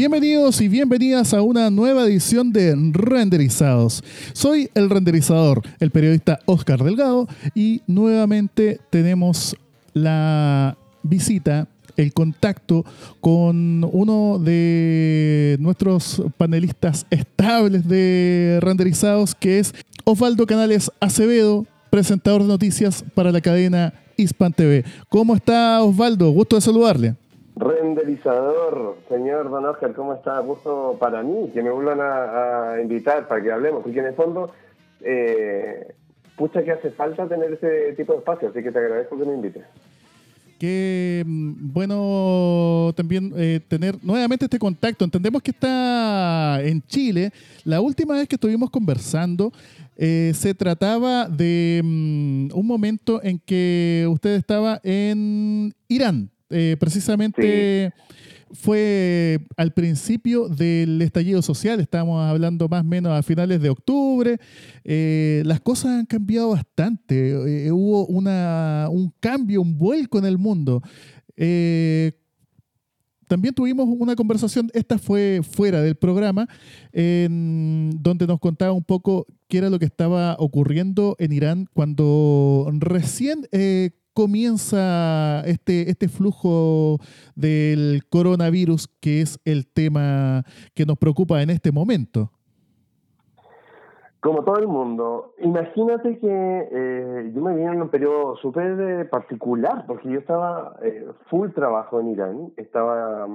Bienvenidos y bienvenidas a una nueva edición de Renderizados. Soy el renderizador, el periodista Oscar Delgado, y nuevamente tenemos la visita, el contacto con uno de nuestros panelistas estables de Renderizados, que es Osvaldo Canales Acevedo, presentador de noticias para la cadena Hispan TV. ¿Cómo está Osvaldo? Gusto de saludarle. Renderizador, señor Don Oscar, ¿cómo está? Gusto para mí que me vuelvan a, invitar para que hablemos, porque en el fondo, eh, pucha que hace falta tener ese tipo de espacio, así que te agradezco que me invites. Qué mm, bueno también eh, tener nuevamente este contacto. Entendemos que está en Chile. La última vez que estuvimos conversando eh, se trataba de mm, un momento en que usted estaba en Irán. Eh, precisamente fue al principio del estallido social, estábamos hablando más o menos a finales de octubre. Eh, las cosas han cambiado bastante, eh, hubo una, un cambio, un vuelco en el mundo. también tuvimos una conversación, esta fue fuera del programa, en donde nos contaba un poco qué era lo que estaba ocurriendo en Irán cuando recién comienza este, este flujo del coronavirus, que es el tema que nos preocupa en este momento? Como todo el mundo, imagínate que eh, yo me vine en un periodo súper eh, particular, porque yo estaba eh, full trabajo en Irán, estaba,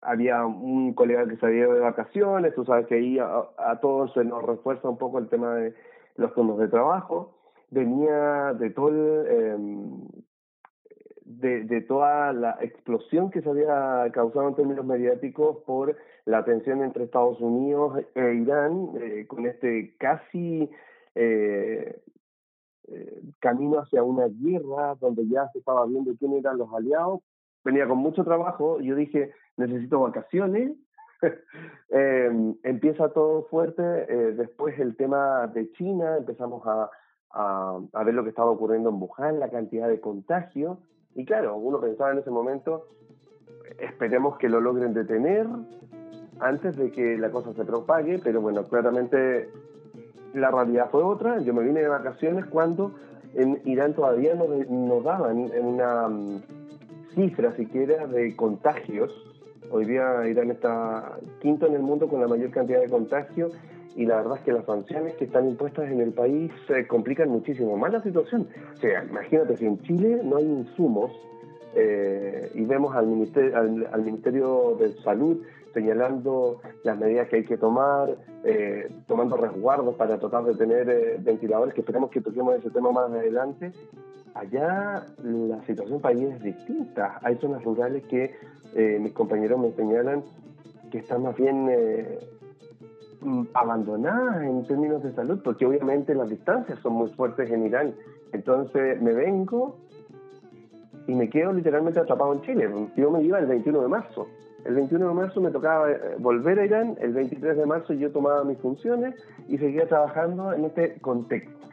había un colega que salía de vacaciones, tú sabes que ahí a, a todos se nos refuerza un poco el tema de los turnos de trabajo, venía de todo em, de, toda la explosión que se había causado en términos mediáticos por la tensión entre Estados Unidos e Irán, eh, con este casi eh, eh, camino hacia una guerra donde ya se estaba viendo quién eran los aliados. Venía con mucho trabajo, yo dije, necesito vacaciones. Em, empieza todo fuerte, después el tema de China, empezamos a, a, ver lo que estaba ocurriendo en Wuhan, la cantidad de contagios. Y claro, uno pensaba en ese momento, esperemos que lo logren detener antes de que la cosa se propague, pero bueno, claramente la realidad fue otra. Yo me vine de vacaciones cuando en Irán todavía no daban una mm, cifra siquiera de contagios. Hoy día Irán está quinto en el mundo con la mayor cantidad de contagios y la verdad es que las sanciones que están impuestas en el país complican muchísimo más la situación. O sea, imagínate si en Chile no hay insumos eh, y vemos al Ministerio, al, Ministerio de Salud señalando las medidas que hay que tomar, eh, tomando resguardos para tratar de tener eh, ventiladores, que esperamos que toquemos ese tema más adelante. Allá la situación país es distinta. Hay zonas rurales que mis compañeros me señalan que están más bien Mm, abandonadas en términos de salud, porque obviamente las distancias son muy fuertes en Irán. Entonces me vengo y me quedo literalmente atrapado en Chile. Yo me iba el 21 de marzo. El 21 de marzo me tocaba eh, volver a Irán, el 23 de marzo yo tomaba mis funciones y seguía trabajando en este contexto.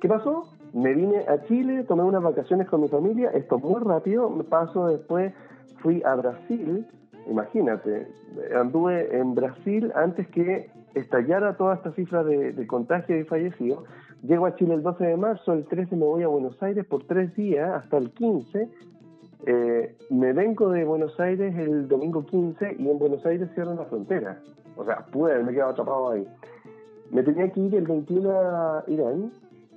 ¿Qué pasó? Me vine a Chile, tomé unas vacaciones con mi familia, esto muy rápido, me paso después, fui a Brasil, imagínate, anduve en Brasil antes que estallara toda esta cifra de, contagio y fallecidos. Llego a Chile el 12 de marzo, el 13 me voy a Buenos Aires por tres días hasta el 15. Eh, me vengo de Buenos Aires el domingo 15 y en Buenos Aires cierran la frontera. O sea, pude haberme quedado atrapado ahí. Me tenía que ir el 21 a Irán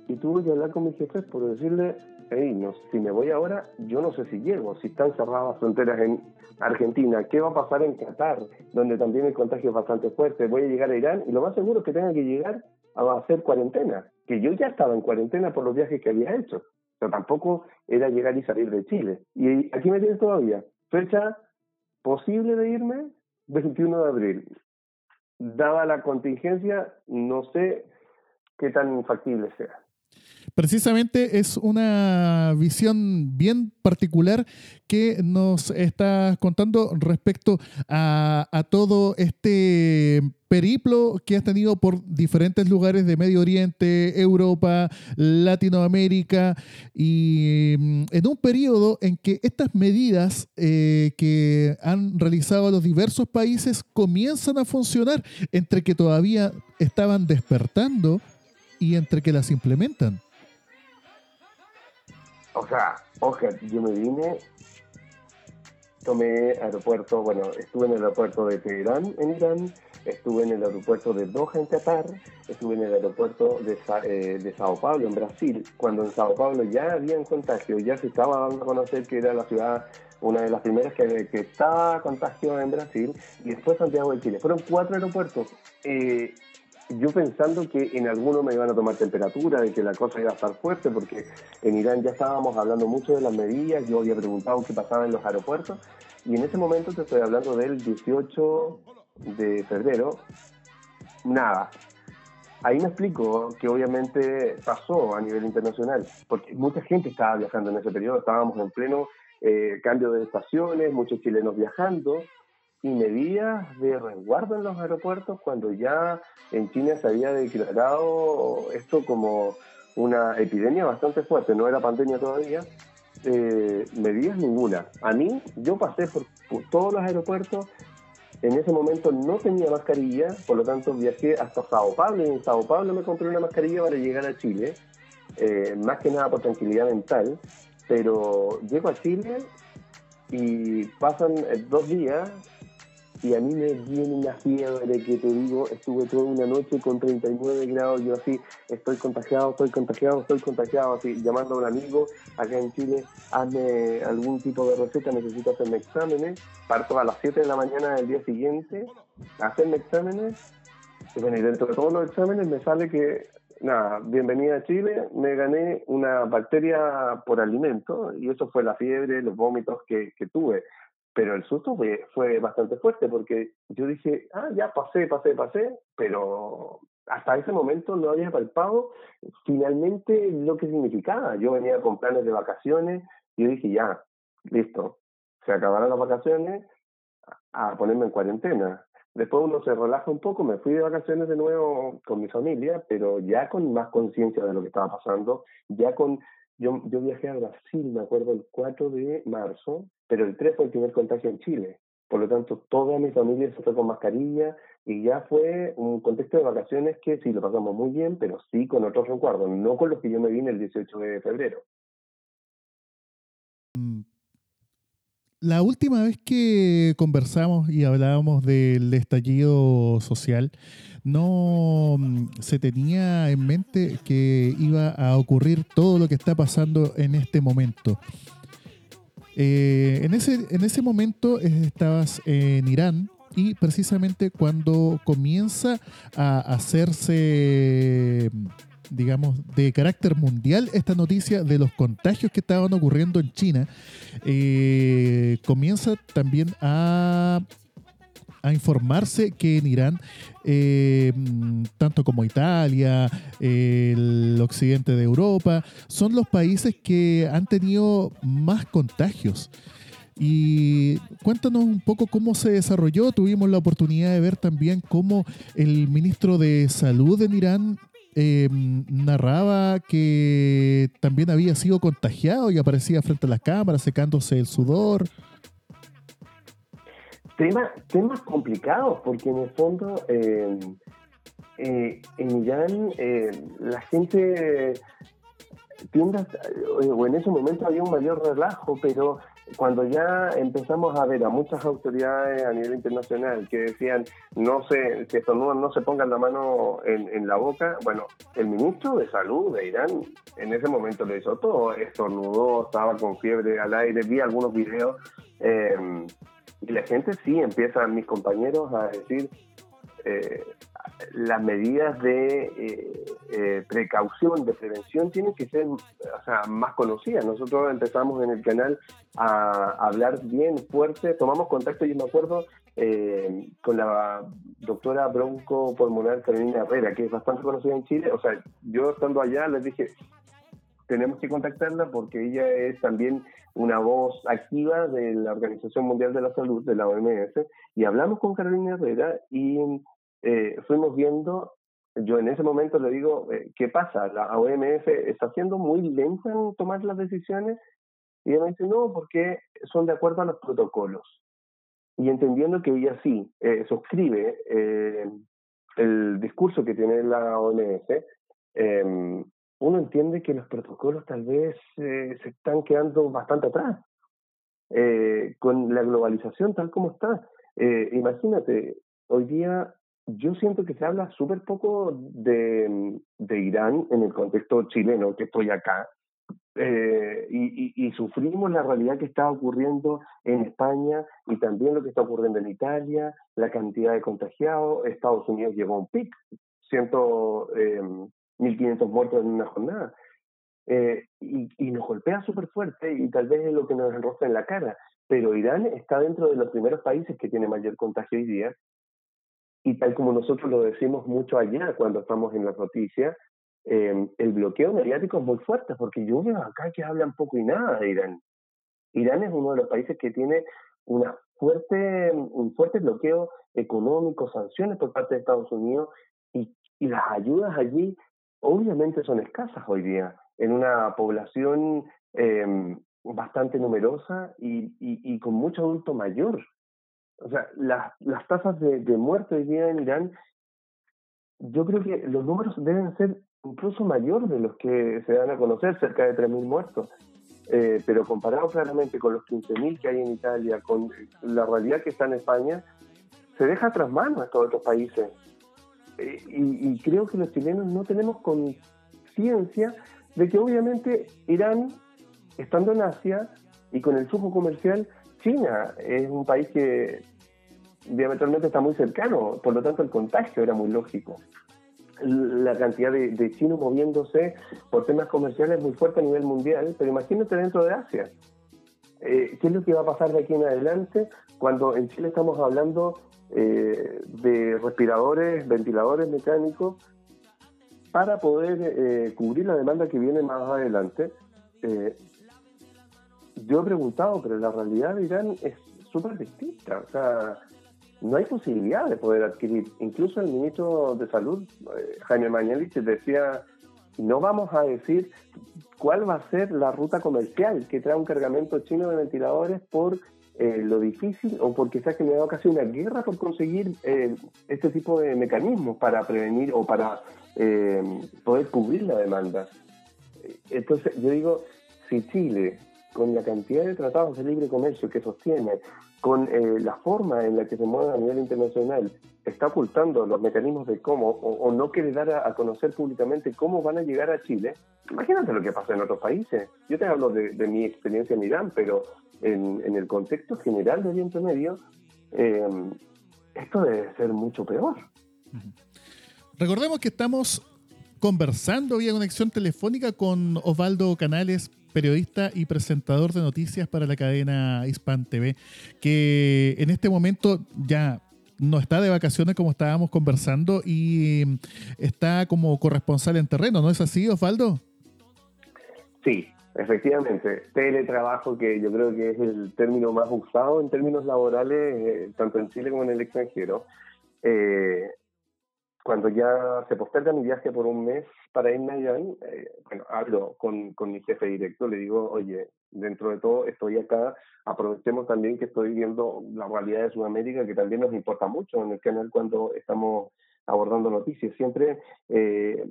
y tuve que hablar con mis jefes por decirle, no, si me voy ahora, yo no sé si llego, si están cerradas fronteras en Argentina, qué va a pasar en Qatar, donde también el contagio es bastante fuerte, voy a llegar a Irán y lo más seguro es que tenga que llegar a hacer cuarentena, que yo ya estaba en cuarentena por los viajes que había hecho, pero tampoco era llegar y salir de Chile. Y aquí me tienes todavía, fecha posible de irme, 21 de abril. Dada la contingencia, no sé qué tan factible sea. Precisamente es una visión bien particular que nos estás contando respecto a, todo este periplo que has tenido por diferentes lugares de Medio Oriente, Europa, Latinoamérica, y mm, en un periodo en que estas medidas eh, que han realizado los diversos países comienzan a funcionar, entre que todavía estaban despertando y entre que las implementan. O sea, ojo, yo me vine, tomé aeropuerto, bueno, estuve en el aeropuerto de Teherán, en Irán, estuve en el aeropuerto de Doha, en Qatar, estuve en el aeropuerto de, eh, de Sao Paulo, en Brasil, cuando en Sao Paulo ya había contagio, ya se estaba dando a conocer que era la ciudad una de las primeras que, que estaba contagio en Brasil, y después Santiago de Chile. Fueron cuatro aeropuertos. Eh, yo pensando que en alguno me iban a tomar temperatura, de que la cosa iba a estar fuerte, porque en Irán ya estábamos hablando mucho de las medidas, yo había preguntado qué pasaba en los aeropuertos, y en ese momento te estoy hablando del 18 de febrero, nada. Ahí me explico que obviamente pasó a nivel internacional, porque mucha gente estaba viajando en ese periodo, estábamos en pleno eh, cambio de estaciones, muchos chilenos viajando, y medidas de resguardo en los aeropuertos cuando ya en China se había declarado esto como una epidemia bastante fuerte, no era pandemia todavía, eh, medidas ninguna. A mí, yo pasé por, todos los aeropuertos, en ese momento no tenía mascarilla, por lo tanto viajé hasta Sao Paulo y en Sao Paulo me compré una mascarilla para llegar a Chile, eh, más que nada por tranquilidad mental, pero llego a Chile y pasan eh, dos días y a mí me viene una fiebre que te digo, estuve toda una noche con 39 grados, yo así, estoy contagiado, estoy contagiado, estoy contagiado, así, llamando a un amigo acá en Chile, hazme algún tipo de receta, necesito hacerme exámenes, parto a las 7 de la mañana del día siguiente, hacerme exámenes, y bueno, y dentro de todos los exámenes me sale que, nada, bienvenida a Chile, me gané una bacteria por alimento, y eso fue la fiebre, los vómitos que, que tuve pero el susto fue, fue bastante fuerte porque yo dije, ah, ya pasé, pasé, pasé, pero hasta ese momento no había palpado finalmente lo que significaba. Yo venía con planes de vacaciones y yo dije, ya, listo, se acabaron las vacaciones, a ponerme en cuarentena. Después uno se relaja un poco, me fui de vacaciones de nuevo con mi familia, pero ya con más conciencia de lo que estaba pasando, ya con yo, yo viajé a Brasil, me acuerdo, el 4 de marzo, pero el 3 fue el primer contagio en Chile. Por lo tanto, toda mi familia se fue con mascarilla y ya fue un contexto de vacaciones que sí lo pasamos muy bien, pero sí con otros recuerdos, no con los que yo me vine el 18 de febrero. Mm, la última vez que conversamos y hablábamos del estallido social, no mm, se tenía en mente que iba a ocurrir todo lo que está pasando en este momento. Eh, en, ese, en ese momento estabas en Irán y precisamente cuando comienza a hacerse digamos, de carácter mundial esta noticia de los contagios que estaban ocurriendo en China, eh, comienza también a, a, informarse que en Irán, eh, tanto como Italia, el occidente de Europa, son los países que han tenido más contagios. Y cuéntanos un poco cómo se desarrolló. Tuvimos la oportunidad de ver también cómo el ministro de Salud en Irán eh, narraba que también había sido contagiado y aparecía frente a las cámaras secándose el sudor. Tema, temas complicados, porque en el fondo eh, eh, en Irán la gente tiendas, o en ese momento había un mayor relajo, pero cuando ya empezamos a ver a muchas autoridades a nivel internacional que decían no se, que estornudan no se pongan la mano en, la boca, bueno, el ministro de salud de Irán en ese momento le hizo todo, estornudó, estaba con fiebre al aire, vi algunos videos eh, y la gente sí empieza, mis compañeros a decir eh, las medidas de eh, eh, precaución, de prevención, tienen que ser o sea, más conocidas. Nosotros empezamos en el canal a hablar bien fuerte, tomamos contacto, yo me acuerdo eh, con la doctora bronco-pulmonar Carolina Herrera, que es bastante conocida en Chile. O sea, yo estando allá les dije, tenemos que contactarla porque ella es también una voz activa de la Organización Mundial de la Salud, de la OMS, y hablamos con Carolina Herrera y eh, fuimos viendo, yo en ese momento le digo, eh, ¿qué pasa? La OMS está siendo muy lenta en tomar las decisiones y ella me dice, no, porque son de acuerdo a los protocolos. Y entendiendo que ella sí eh, suscribe el discurso que tiene la OMS, em, uno entiende que los protocolos tal vez eh, se están quedando bastante atrás. Eh, con la globalización tal como está. Eh, imagínate, hoy día yo siento que se habla súper poco de, de, Irán en el contexto chileno, que estoy acá, y, y, sufrimos la realidad que está ocurriendo en España y también lo que está ocurriendo en Italia, la cantidad de contagiados, Estados Unidos llegó a un pic, siento 1.500 muertos en una jornada. Eh, y, y, nos golpea súper fuerte y tal vez es lo que nos enrosca en la cara. Pero Irán está dentro de los primeros países que tiene mayor contagio hoy día. Y tal como nosotros lo decimos mucho allá cuando estamos en las noticias, eh, el bloqueo mediático es muy fuerte porque yo veo acá que hablan poco y nada de Irán. Irán es uno de los países que tiene una fuerte, un fuerte bloqueo económico, sanciones por parte de Estados Unidos y, y las ayudas allí obviamente son escasas hoy día en una población em, bastante numerosa y, y, con mucho adulto mayor. O sea, las, las tasas de, de muerte hoy día en Irán, yo creo que los números deben ser incluso mayores de los que se dan a conocer, cerca de 3.000 muertos. Eh, pero comparado claramente con los 15.000 que hay en Italia, con la realidad que está en España, se deja tras manos a estos otros países. Eh, y, creo que los chilenos no tenemos conciencia de que obviamente Irán, estando en Asia y con el flujo comercial, China es un país que diametralmente está muy cercano, por lo tanto el contagio era muy lógico. La cantidad de, chinos moviéndose por temas comerciales es muy fuerte a nivel mundial, pero imagínate dentro de Asia. Eh, ¿Qué es lo que va a pasar de aquí en adelante cuando en Chile estamos hablando eh, de respiradores, ventiladores mecánicos, para poder eh, cubrir la demanda que viene más adelante. Eh, yo he preguntado, pero la realidad de Irán es súper distinta. O sea, no hay posibilidad de poder adquirir. Incluso el ministro de Salud, Jaime Mañalich, decía, no vamos a decir cuál va a ser la ruta comercial que trae un cargamento chino de ventiladores por eh, lo difícil o porque se ha generado casi una guerra por conseguir eh, este tipo de mecanismos para prevenir o para eh, poder cubrir la demanda. Entonces, yo digo, si Chile, con la cantidad de tratados de libre comercio que sostiene, con la forma en la que se mueve a nivel internacional, está ocultando los mecanismos de cómo, o, no quiere dar a, conocer públicamente cómo van a llegar a Chile, imagínate lo que pasa en otros países. Yo te hablo de, de mi experiencia en Irán, pero en, el contexto general de Oriente Medio, eh, esto debe ser mucho peor. Recordemos que estamos conversando vía conexión telefónica con Osvaldo Canales, periodista y presentador de noticias para la cadena Hispan TV, que en este momento ya no está de vacaciones como estábamos conversando y está como corresponsal en terreno, ¿no es así, Osvaldo? Sí, Efectivamente, teletrabajo, que yo creo que es el término más usado en términos laborales, eh, tanto en Chile como en el extranjero. Eh, cuando ya se posterga mi viaje por un mes para irme allá, eh, bueno, hablo con, con mi jefe directo, le digo, oye, dentro de todo estoy acá, aprovechemos también que estoy viendo la realidad de Sudamérica, que también nos importa mucho en el canal cuando estamos abordando noticias. Siempre eh,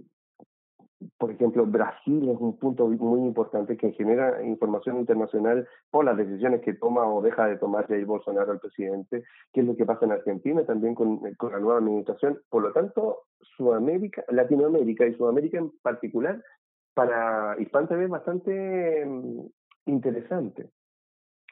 por ejemplo, Brasil es un punto muy importante que genera información internacional por las decisiones que toma o deja de tomar Jair Bolsonaro, el presidente, qué es lo que pasa en Argentina también con, con la nueva administración. Por lo tanto, Sudamérica, Latinoamérica y Sudamérica en particular, para Hispan TV es bastante mm, interesante.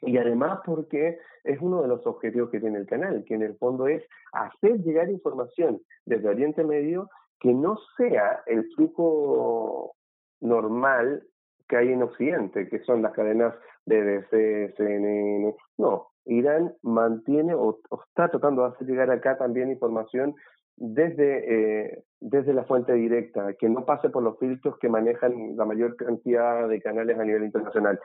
Y además porque es uno de los objetivos que tiene el canal, que en el fondo es hacer llegar información desde Oriente Medio que no sea el flujo normal que hay en Occidente, que son las cadenas BBC, CNN. No, Irán mantiene o, está tratando de hacer llegar acá también información desde, eh, desde la fuente directa, que no pase por los filtros que manejan la mayor cantidad de canales a nivel internacional.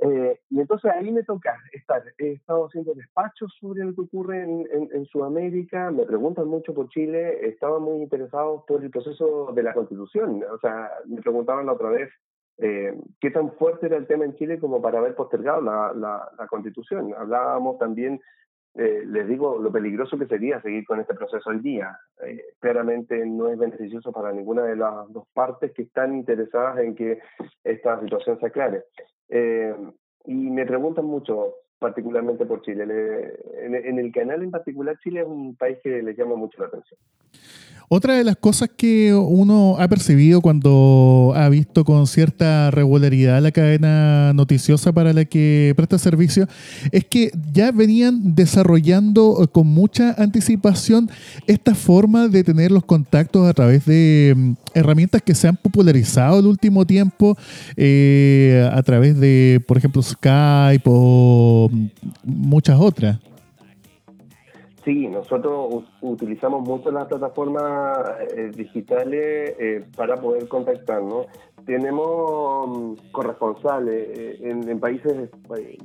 Eh, y entonces ahí me toca estar. He estado haciendo despachos sobre lo que ocurre en, en, Sudamérica, me preguntan mucho por Chile, estaban muy interesados por el proceso de la constitución. O sea, me preguntaban la otra vez eh, qué tan fuerte era el tema en Chile como para haber postergado la, la, constitución. Hablábamos también, eh, les digo, lo peligroso que sería seguir con este proceso hoy día. claramente no es beneficioso para ninguna de las dos partes que están interesadas en que esta situación se aclare. Eh, y me preguntan mucho, particularmente por Chile. en, el canal en particular, Chile es un país que le llama mucho la atención. Otra de las cosas que uno ha percibido cuando ha visto con cierta regularidad la cadena noticiosa para la que presta servicio es que ya venían desarrollando con mucha anticipación esta forma de tener los contactos a través de mm, herramientas que se han popularizado el último tiempo eh, a través de, por ejemplo, Skype o muchas otras. Sí, nosotros utilizamos mucho las plataformas eh, digitales eh, para poder contactarnos. Tenemos mm, corresponsales eh, en, países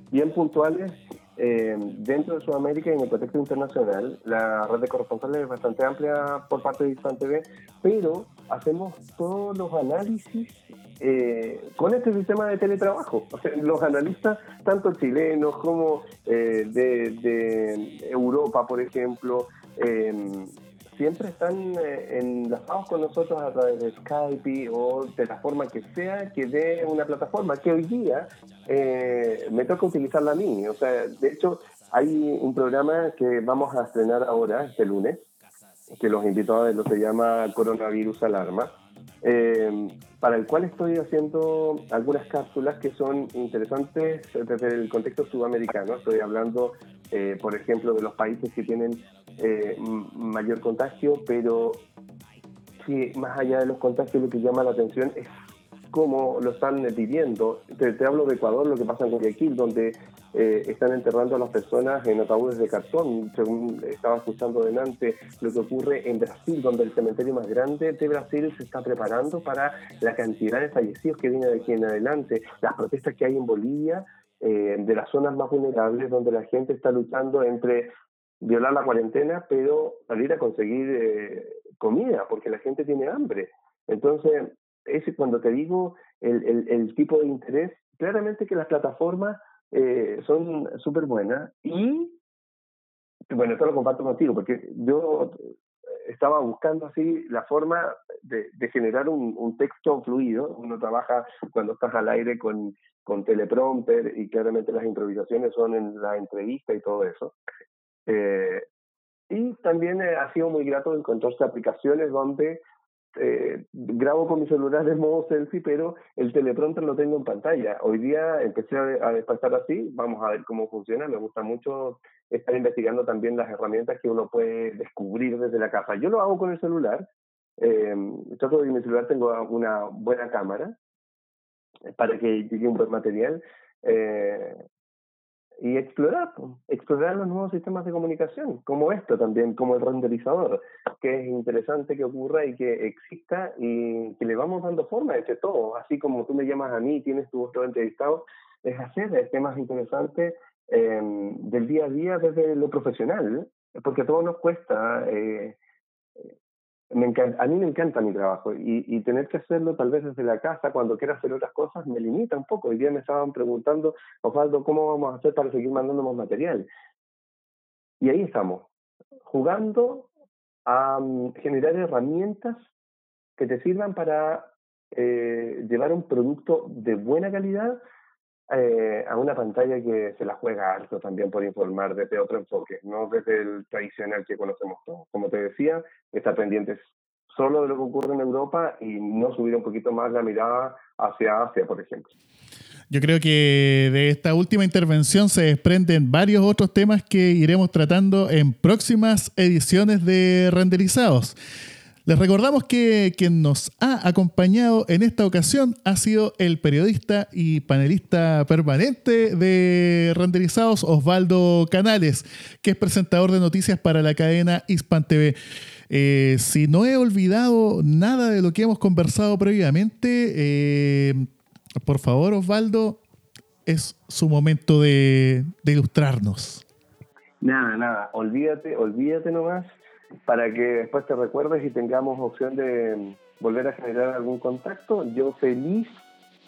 bien puntuales dentro de Sudamérica y en el contexto internacional. La red de corresponsales es bastante amplia por parte de Isfan TV, pero hacemos todos los análisis eh, con este sistema de teletrabajo. los analistas, tanto chilenos como eh, de, Europa, por ejemplo, em, siempre están eh, enlazados con nosotros a través de Skype o de la forma que sea que dé una plataforma que hoy día me toca utilizarla a mí. O sea, de hecho, hay un programa que vamos a estrenar ahora, este lunes, que los invito a ver, lo se llama Coronavirus Alarma eh, para el cual estoy haciendo algunas cápsulas que son interesantes desde el contexto sudamericano. Estoy hablando, eh, por ejemplo, de los países que tienen eh, mayor contagio, pero que más allá de los contagios lo que llama la atención es cómo lo están viviendo. Te hablo de Ecuador, lo que pasa en Guayaquil, donde eh, están enterrando a las personas en ataúdes de cartón. Según estaba escuchando delante, lo que ocurre en Brasil, donde el cementerio más grande de Brasil se está preparando para la cantidad de fallecidos que viene de aquí en adelante. Las protestas que hay en Bolivia, eh, de las zonas más vulnerables, donde la gente está luchando entre violar la cuarentena, pero salir a conseguir eh, comida, porque la gente tiene hambre. Entonces, ese cuando te digo el, el, el tipo de interés, claramente que las plataformas eh, son súper buenas y, bueno, esto lo comparto contigo, porque yo estaba buscando así la forma de, generar un, texto fluido. Uno trabaja cuando estás al aire con, con teleprompter y claramente las improvisaciones son en la entrevista y todo eso. Eh, y también ha sido muy grato encontrarse aplicaciones donde eh, grabo con mi celular de modo selfie, pero el teleprompter lo tengo en pantalla. Hoy día empecé a, a así, vamos a ver cómo funciona. Me gusta mucho estar investigando también las herramientas que uno puede descubrir desde la casa. Yo lo hago con el celular. Eh, trato de que mi celular tengo una buena cámara para que llegue un buen material. Eh, y explorar, explorar los nuevos sistemas de comunicación, como esto también, como el renderizador, que es interesante que ocurra y que exista y que le vamos dando forma entre todos, así como tú me llamas a mí, tienes tu otro entrevistado, es hacer temas interesantes eh, del día a día desde lo profesional, porque a todos nos cuesta eh, me a mí me encanta mi trabajo y, tener que hacerlo tal vez desde la casa cuando quiera hacer otras cosas me limita un poco. Hoy día me estaban preguntando, Osvaldo, ¿cómo vamos a hacer para seguir mandándonos material? Y ahí estamos, jugando a mm, generar herramientas que te sirvan para eh, llevar un producto de buena calidad eh, a una pantalla que se la juega alto también por informar desde otro enfoque, no desde el tradicional que conocemos todos. Como te decía, estar pendientes solo de lo que ocurre en Europa y no subir un poquito más la mirada hacia Asia, por ejemplo. Yo creo que de esta última intervención se desprenden varios otros temas que iremos tratando en próximas ediciones de Renderizados. Les recordamos que quien nos ha acompañado en esta ocasión ha sido el periodista y panelista permanente de Renderizados, Osvaldo Canales, que es presentador de noticias para la cadena Hispan TV. Eh, si no he olvidado nada de lo que hemos conversado previamente, eh, por favor, Osvaldo, es su momento de, de ilustrarnos. Nada, nada, olvídate, olvídate nomás para que después te recuerdes y tengamos opción de volver a generar algún contacto. Yo feliz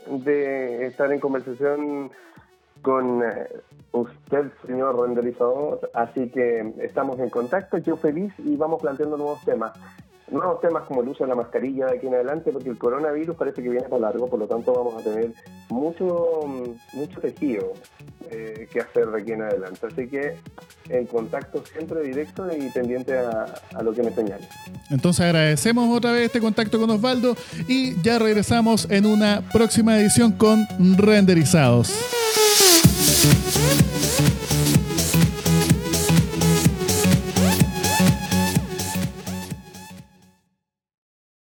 de estar en conversación con eh, usted, señor renderizador, así que estamos en contacto, yo feliz y vamos planteando nuevos temas nuevos temas como el uso de la mascarilla de aquí en adelante, porque el coronavirus parece que viene por largo, por lo tanto vamos a tener mucho, mucho tejido eh, que hacer de aquí en adelante. Así que en contacto siempre directo y pendiente a, a lo que me señale. Entonces agradecemos otra vez este contacto con Osvaldo y ya regresamos en una próxima edición con Renderizados.